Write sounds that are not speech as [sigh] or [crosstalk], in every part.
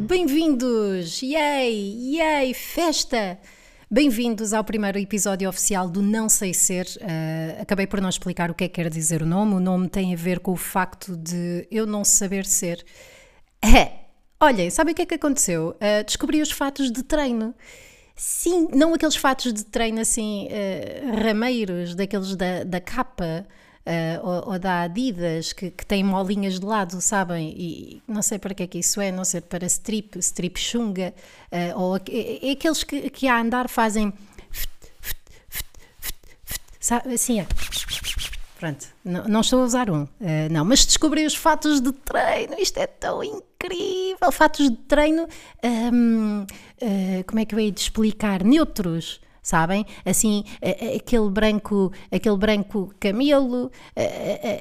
Bem-vindos! Yay! Yay! Festa! Bem-vindos ao primeiro episódio oficial do Não Sei Ser. Uh, acabei por não explicar o que é que quer dizer o nome. O nome tem a ver com o facto de eu não saber ser. É! Olhem, sabem o que é que aconteceu? Uh, descobri os fatos de treino. Sim, não aqueles fatos de treino assim, uh, rameiros, daqueles da, da capa. Uh, ou, ou, da Adidas que, que molinhas de lado, sabem? E não sei para que é que isso é, não sei para strip, strip chunga, uh, ou é, é aqueles que, que a andar fazem sabe, assim é. Pronto, não, não, estou a usar um, uh, não, mas descobri os fatos de treino, isto é tão incrível! Fatos de treino, um, como é que eu hei de explicar? Neutros sabem? Assim, aquele branco, aquele branco camelo,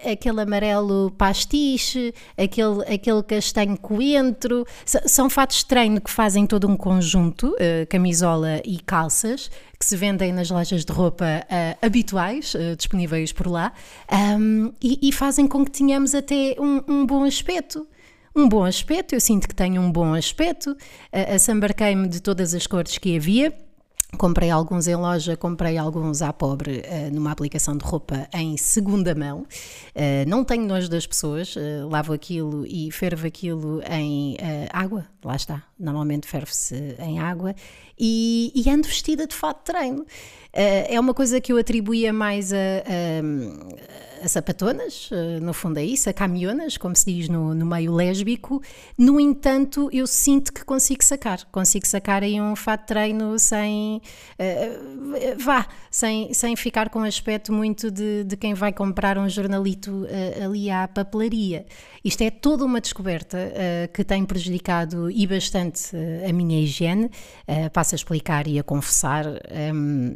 aquele amarelo pastiche, aquele, aquele castanho coentro, são fatos de treino que fazem todo um conjunto, eh, camisola e calças, que se vendem nas lojas de roupa uh, habituais, uh, disponíveis por lá, um, e, e, fazem com que tenhamos até um, um, bom aspecto. Um bom aspecto, eu sinto que tenho um bom aspecto, assambarquei-me de todas as cores que havia Comprei alguns em loja, comprei alguns à pobre uh, numa aplicação de roupa em segunda mão. Uh, não tenho nojo das pessoas, uh, lavo aquilo e fervo aquilo em água, lá está. Normalmente ferve-se em água e, e, ando vestida de fato de treino. É uma coisa que eu atribuía mais a, a a sapatonas, eh, no fundo é isso, a camionas, como se diz no, no meio lésbico. No entanto, eu sinto que consigo sacar, consigo sacar aí um fato de treino sem, uh, vá, sem, sem ficar com aspecto muito de, de quem vai comprar um jornalito uh, ali à papelaria. Isto é toda uma descoberta uh, que tem prejudicado e bastante a minha higiene. passo a explicar e a confessar. Um,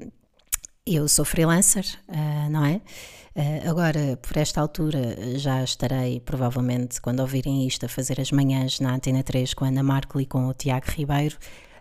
eu sou freelancer, não é? Uh, agora, por esta altura, já estarei, provavelmente, quando ouvirem isto, a fazer as manhãs na Antena 3 com a Ana Marco e com o Tiago Ribeiro,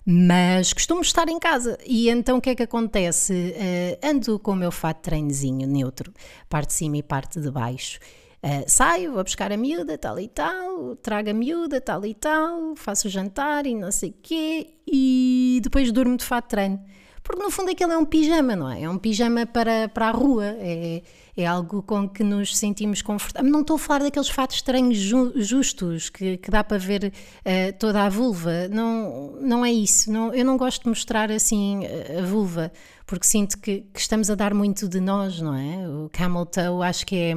mas costumo estar em casa. E então o que é que acontece? Uh, ando com o meu fato de treinozinho neutro, parte de cima e parte de baixo. Uh, saio, vou buscar a miúda, tal e tal, trago a miúda, tal e tal, faço o jantar e não sei o quê, e depois durmo de fato de treino. Porque no fundo aquilo é um pijama, não é? É um pijama para, para a rua, é, é algo com que nos sentimos confortáveis. Não estou a falar daqueles fatos estranhos ju justos que, que, dá para ver uh, toda a vulva, não, não é isso. Não, eu não gosto de mostrar assim a vulva, porque sinto que, que estamos a dar muito de nós, não é? O camel toe acho que é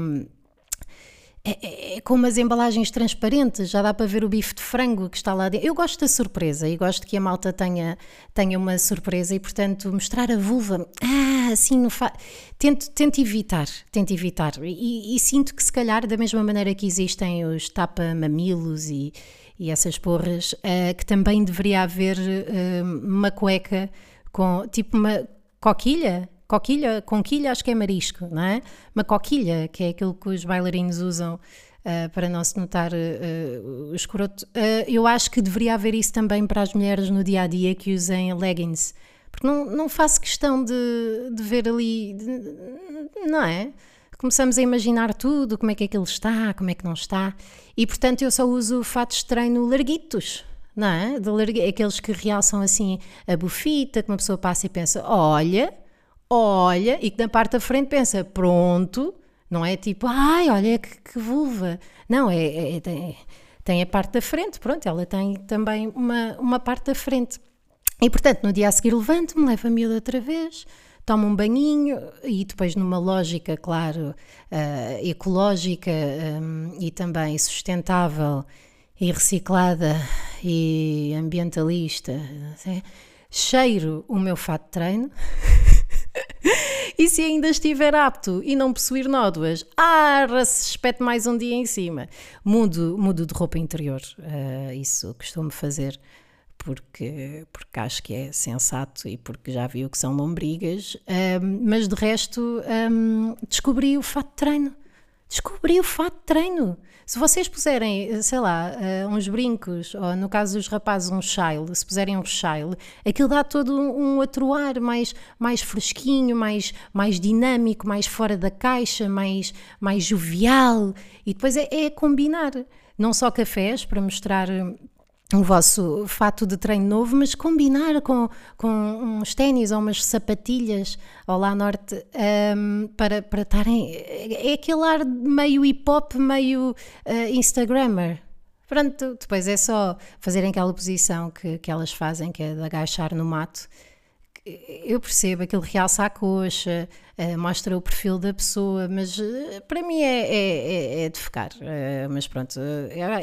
é, é, é, com umas embalagens transparentes, já dá para ver o bife de frango que está lá dentro. Eu gosto da surpresa e gosto que a malta tenha, tenha uma surpresa e, portanto, mostrar a vulva, ah, assim, não tento, tento evitar, tento evitar. E, e, sinto que, se calhar, da mesma maneira que existem os tapa-mamilos e, e essas porras, uh, que também deveria haver uh, uma cueca com, tipo, uma coquilha coquilha, conquilha acho que é marisco, não é? Uma coquilha, que é aquilo que os bailarinos usam uh, para não se notar uh, o escroto. Uh, eu acho que deveria haver isso também para as mulheres no dia a dia que usem leggings, porque não, não faço questão de, de ver ali, de, não é? Começamos a imaginar tudo, como é que aquilo está, como é que não está, e portanto eu só uso fatos de treino larguitos, não é? De largu... Aqueles que realçam assim a bufita, que uma pessoa passa e pensa: olha, olha e que na parte da frente pensa, pronto, não é tipo, ai, olha que, que vulva. Não, é, é, é tem, a parte da frente, pronto, ela tem também uma, uma parte da frente. E portanto, no dia a seguir levanto-me, levo a miúda outra vez, tomo um banhinho e depois numa lógica, claro, uh, ecológica um, e também sustentável e reciclada e ambientalista, cheiro o meu fato de treino [laughs] [laughs] e se ainda estiver apto e não possuir nódoas, arra-se, espete mais um dia em cima. Mudo, mudo de roupa interior. Uh, isso costumo fazer porque, porque acho que é sensato e porque já vi o que são lombrigas. Uh, mas de resto, um, descobri o fato de treino. Descobri o fato de treino. Se vocês puserem, sei lá, uh, uns brincos, ou no caso dos rapazes, um shile, se puserem um shile, aquilo dá todo um, outro ar mais, mais fresquinho, mais, mais dinâmico, mais fora da caixa, mais, mais jovial. E depois é, é combinar não só cafés para mostrar o vosso fato de treino novo, mas combinar com, com uns ténis ou umas sapatilhas ao lá norte um, para, para estarem. É aquele ar meio hip hop, meio uh, Instagrammer. Pronto, depois é só fazerem aquela posição que, que elas fazem, que é de agachar no mato eu percebo, aquilo realça a coxa, uh, mostra o perfil da pessoa, mas uh, para mim é, é, é, é de ficar. Uh, mas pronto,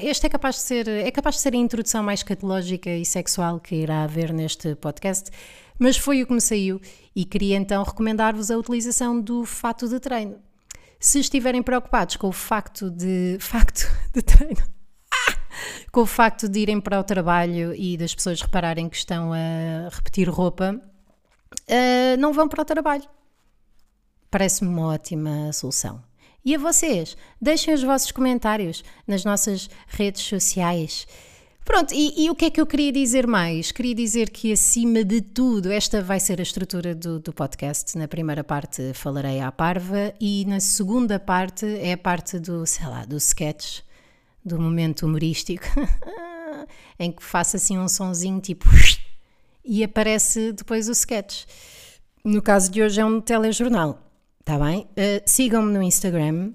este é capaz de ser é capaz de ser a introdução mais catológica e sexual que irá haver neste podcast, mas foi o que me saiu e queria então recomendar-vos a utilização do fato de treino. Se estiverem preocupados com o facto de facto de treino, [laughs] com o facto de irem para o trabalho e das pessoas repararem que estão a repetir roupa, uh, não vão para o trabalho. Parece-me uma ótima solução. E a vocês? Deixem os vossos comentários nas nossas redes sociais. Pronto, e, e, o que é que eu queria dizer mais? Queria dizer que, acima de tudo, esta vai ser a estrutura do, do, podcast. Na primeira parte falarei à parva e na segunda parte é a parte do, sei lá, do sketch, do momento humorístico, [laughs] em que faço assim um sonzinho tipo [laughs] e aparece depois o sketch. No caso de hoje é um telejornal, tá bem? Uh, Sigam-me no Instagram,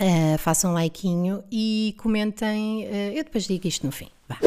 uh, façam um likeinho e comentem. Uh, eu depois digo isto no fim. Vá.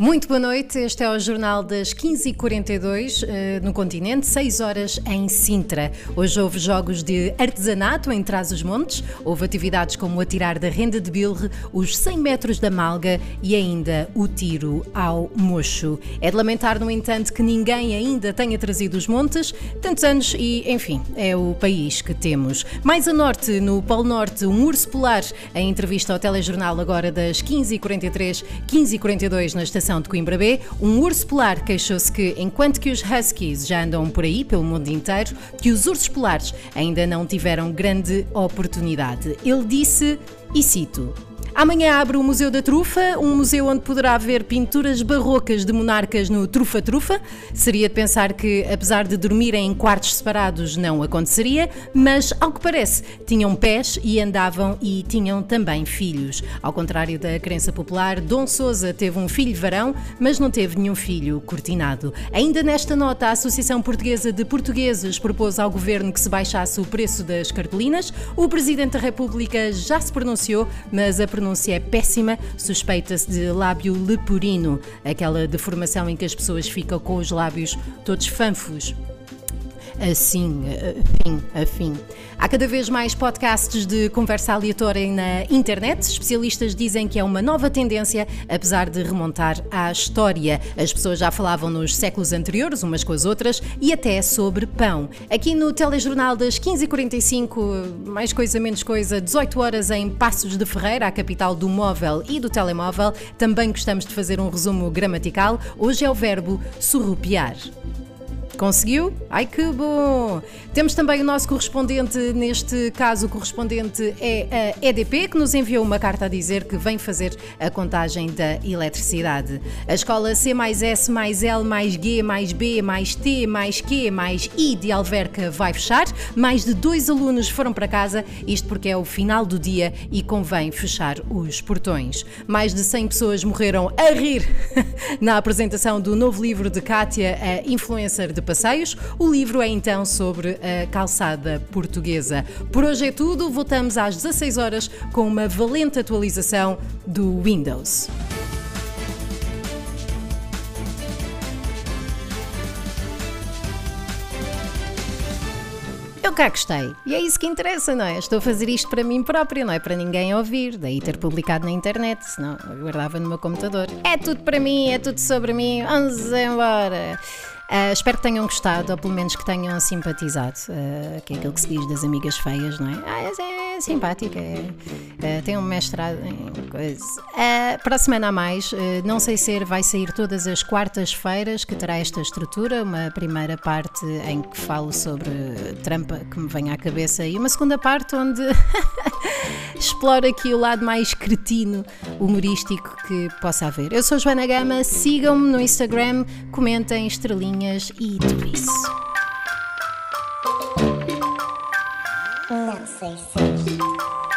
Muito boa noite, este é o Jornal das 15h42 uh, eh, no continente, 6 horas em Sintra. Hoje houve jogos de artesanato em Trás-os-Montes, houve atividades como o atirar da renda de bilre, os 100 metros da malga e ainda o tiro ao mocho. É de lamentar, no entanto, que ninguém ainda tenha trazido os montes, tantos anos e, enfim, é o país que temos. Mais a norte, no Polo Norte, um urso polar, em entrevista ao telejornal agora das 15h43, 15h42 na estação de Coimbra B, um urso polar queixou-se que, enquanto que os huskies já andam por aí, pelo mundo inteiro, que os ursos polares ainda não tiveram grande oportunidade. Ele disse, e cito, Amanhã abre o Museu da Trufa, um museu onde poderá ver pinturas barrocas de monarcas no Trufa-Trufa. Seria de pensar que, apesar de dormirem em quartos separados, não aconteceria, mas, ao que parece, tinham pés e andavam e tinham também filhos. Ao contrário da crença popular, Dom Sousa teve um filho varão, mas não teve nenhum filho cortinado. Ainda nesta nota, a Associação Portuguesa de Portugueses propôs ao governo que se baixasse o preço das cartolinas. O Presidente da República já se pronunciou, mas a pronúncia é péssima, suspeita-se de lábio leporino, aquela deformação em que as pessoas ficam com os lábios todos fanfos assim, afim, afim. Há cada vez mais podcasts de conversa aleatória na internet. Especialistas dizem que é uma nova tendência, apesar de remontar à história. As pessoas já falavam nos séculos anteriores, umas com as outras, e até sobre pão. Aqui no telejornal das 15h45, mais coisa menos coisa, 18 horas em Passos de Ferreira, a capital do móvel e do telemóvel, também gostamos de fazer um resumo gramatical. Hoje é o verbo surrupiar. Conseguiu? Ai que bom! Temos também o nosso correspondente, neste caso o correspondente é a EDP, que nos enviou uma carta a dizer que vem fazer a contagem da eletricidade. A escola C mais S mais L mais G mais B mais T mais Q mais I de Alverca vai fechar. Mais de dois alunos foram para casa, isto porque é o final do dia e convém fechar os portões. Mais de 100 pessoas morreram a rir [laughs] na apresentação do novo livro de Kátia, a influencer de passeios. O livro é então sobre a calçada portuguesa. Por hoje é tudo, voltamos às 16 horas com uma valente atualização do Windows. Eu cá gostei. E é isso que interessa, não é? Estou a fazer isto para mim própria, não é para ninguém ouvir. Daí ter publicado na internet, senão eu guardava no meu computador. É tudo para mim, é tudo sobre mim. Vamos embora. Uh, espero que tenham gostado, ou pelo menos que tenham simpatizado, uh, que é aquilo que se diz das amigas feias, não é? Ah, é simpática, é, é, tem um mestrado em coisa. É, para a semana a mais, é, não sei se vai sair todas as quartas-feiras, que terá esta estrutura, uma primeira parte em que falo sobre trampa que me vem à cabeça e uma segunda parte onde [laughs] exploro aqui o lado mais cretino, humorístico que possa haver. Eu sou Joana Gama, sigam-me no Instagram, comentem estrelinhas e tudo isso. Não sei se. Não